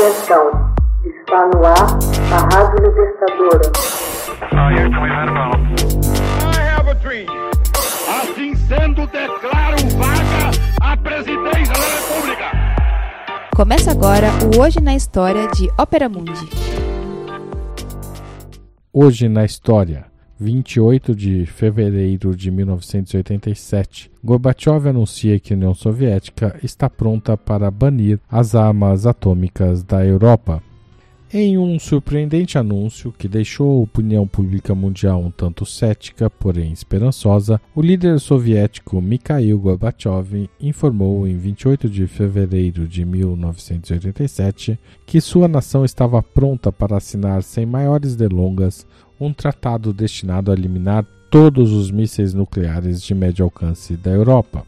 Atenção, está no ar a Rádio Libertadora. Assim sendo, declaro vaga a presidência da República. Começa agora o Hoje na História de Ópera Mundi. Hoje na História. 28 de fevereiro de 1987, Gorbachev anuncia que a União Soviética está pronta para banir as armas atômicas da Europa. Em um surpreendente anúncio que deixou a opinião pública mundial um tanto cética, porém esperançosa, o líder soviético Mikhail Gorbachev informou em 28 de fevereiro de 1987 que sua nação estava pronta para assinar sem maiores delongas um tratado destinado a eliminar todos os mísseis nucleares de médio alcance da Europa.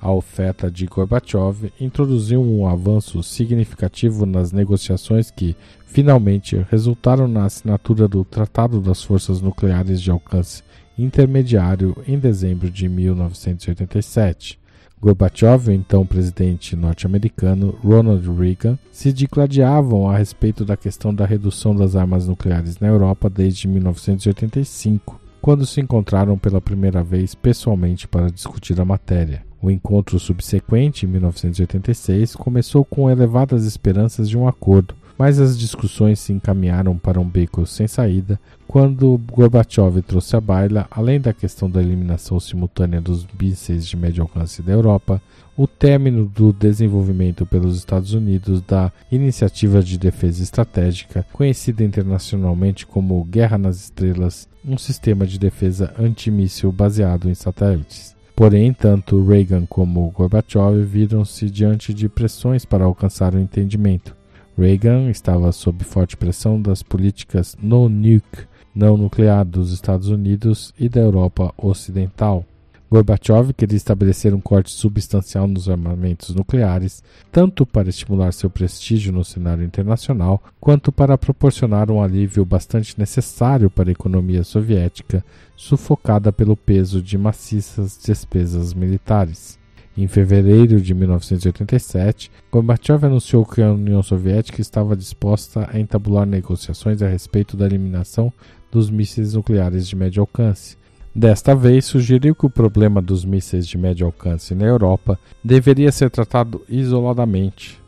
A oferta de Gorbachev introduziu um avanço significativo nas negociações que, finalmente, resultaram na assinatura do Tratado das Forças Nucleares de Alcance Intermediário em dezembro de 1987. Gorbachev, então presidente norte-americano, Ronald Reagan, se digladiavam a respeito da questão da redução das armas nucleares na Europa desde 1985, quando se encontraram pela primeira vez pessoalmente para discutir a matéria. O encontro subsequente, em 1986, começou com elevadas esperanças de um acordo, mas as discussões se encaminharam para um beco sem saída quando Gorbachev trouxe à baila, além da questão da eliminação simultânea dos mísseis de médio alcance da Europa, o término do desenvolvimento pelos Estados Unidos da Iniciativa de Defesa Estratégica, conhecida internacionalmente como Guerra nas Estrelas, um sistema de defesa antimíssil baseado em satélites. Porém, tanto Reagan como Gorbachev viram-se diante de pressões para alcançar o entendimento. Reagan estava sob forte pressão das políticas no nuke, não nuclear dos Estados Unidos e da Europa Ocidental. Gorbachev queria estabelecer um corte substancial nos armamentos nucleares, tanto para estimular seu prestígio no cenário internacional, quanto para proporcionar um alívio bastante necessário para a economia soviética, sufocada pelo peso de maciças despesas militares. Em fevereiro de 1987, Gorbachev anunciou que a União Soviética estava disposta a entabular negociações a respeito da eliminação dos mísseis nucleares de médio alcance. Desta vez, sugeriu que o problema dos mísseis de médio alcance na Europa deveria ser tratado isoladamente.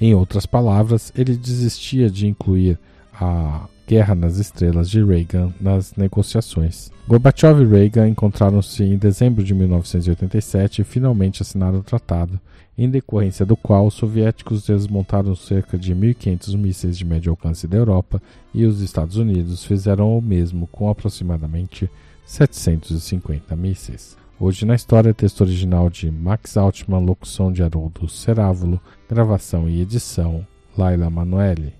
Em outras palavras, ele desistia de incluir a Guerra nas Estrelas de Reagan nas negociações. Gorbachev e Reagan encontraram-se em dezembro de 1987 e finalmente assinaram o tratado, em decorrência do qual os soviéticos desmontaram cerca de 1.500 mísseis de médio alcance da Europa e os Estados Unidos fizeram o mesmo com aproximadamente 750 mísseis. Hoje na história, texto original de Max Altman, locução de Haroldo Cerávulo, gravação e edição Laila Manoeli.